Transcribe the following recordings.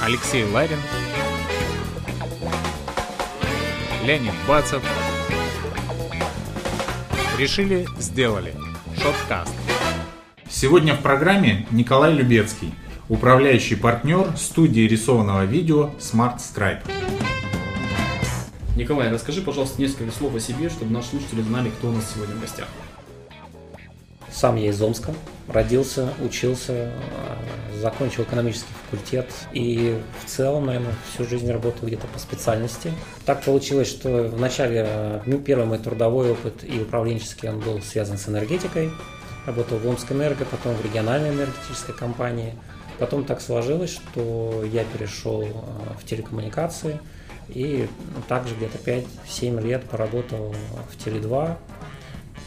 Алексей Ларин, Леонид Бацев. Решили, сделали. Шоткаст. Сегодня в программе Николай Любецкий, управляющий партнер студии рисованного видео Smart Scribe. Николай, расскажи, пожалуйста, несколько слов о себе, чтобы наши слушатели знали, кто у нас сегодня в гостях. Сам я из Омска, родился, учился, э, закончил экономический факультет и в целом, наверное, всю жизнь работал где-то по специальности. Так получилось, что вначале ну, первый мой трудовой опыт и управленческий он был связан с энергетикой. Работал в Омскэнерго, потом в региональной энергетической компании. Потом так сложилось, что я перешел э, в телекоммуникации и также где-то 5-7 лет поработал в Теле2,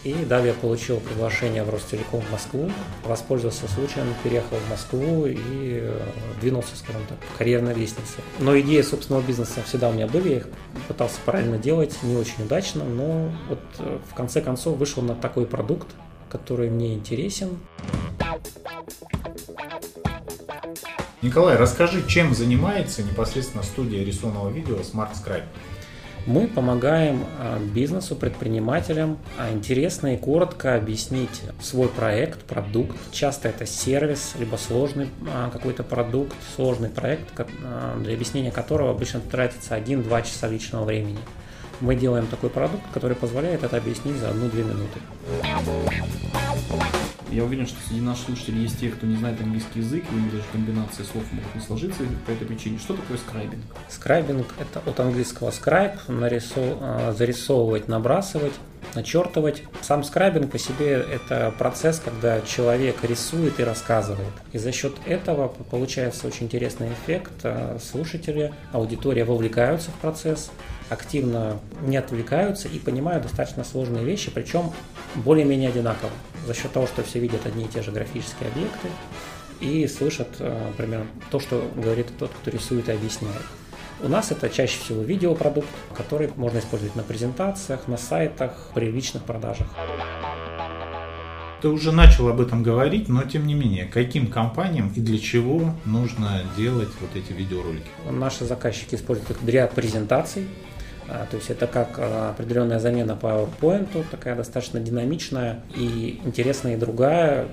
и далее получил приглашение в Ростелеком в Москву, воспользовался случаем, переехал в Москву и э, двинулся, скажем так, по карьерной лестнице. Но идеи собственного бизнеса всегда у меня были, я их пытался правильно делать, не очень удачно, но вот э, в конце концов вышел на такой продукт, который мне интересен. Николай, расскажи, чем занимается непосредственно студия рисованного видео Smart Scribe? Мы помогаем а, бизнесу, предпринимателям а, интересно и коротко объяснить свой проект, продукт. Часто это сервис, либо сложный а, какой-то продукт, сложный проект, для объяснения которого обычно тратится 1-2 часа личного времени. Мы делаем такой продукт, который позволяет это объяснить за 1-2 минуты. Я уверен, что среди наших слушателей есть те, кто не знает английский язык, и у них даже комбинации слов могут не сложиться по этой причине. Что такое скрайбинг? Скрайбинг – это от английского scribe, нарисов... А, зарисовывать, набрасывать, начертывать. Сам скрайбинг по себе – это процесс, когда человек рисует и рассказывает. И за счет этого получается очень интересный эффект. А, слушатели, аудитория вовлекаются в процесс, активно не отвлекаются и понимают достаточно сложные вещи, причем более-менее одинаково. За счет того, что все видят одни и те же графические объекты и слышат, э, например, то, что говорит тот, кто рисует и объясняет. У нас это чаще всего видеопродукт, который можно использовать на презентациях, на сайтах, при личных продажах. Ты уже начал об этом говорить, но тем не менее, каким компаниям и для чего нужно делать вот эти видеоролики? Наши заказчики используют их для презентаций, то есть это как а, определенная замена PowerPoint, такая достаточно динамичная и интересная и другая.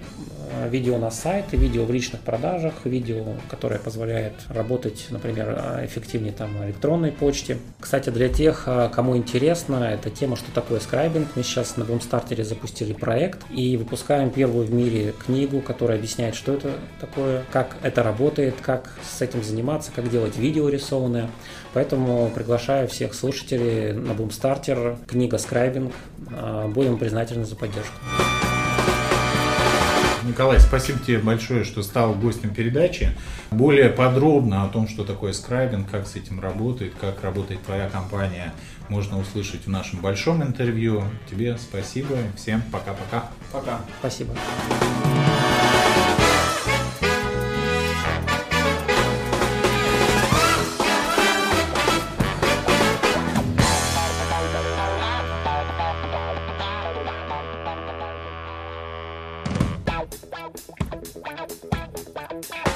А, видео на сайт, видео в личных продажах, видео, которое позволяет работать, например, эффективнее там электронной почте. Кстати, для тех, кому интересно эта тема, что такое скрайбинг, мы сейчас на Boomstarter запустили проект и выпускаем первую в мире книгу, которая объясняет, что это такое, как это работает, как с этим заниматься, как делать видео рисованное. Поэтому приглашаю всех слушателей на Boomstarter, книга Скрайбинг. Будем признательны за поддержку. Николай, спасибо тебе большое, что стал гостем передачи. Более подробно о том, что такое скрайбинг, как с этим работает, как работает твоя компания, можно услышать в нашем большом интервью. Тебе спасибо. Всем пока-пока. Пока. Спасибо. Thank you.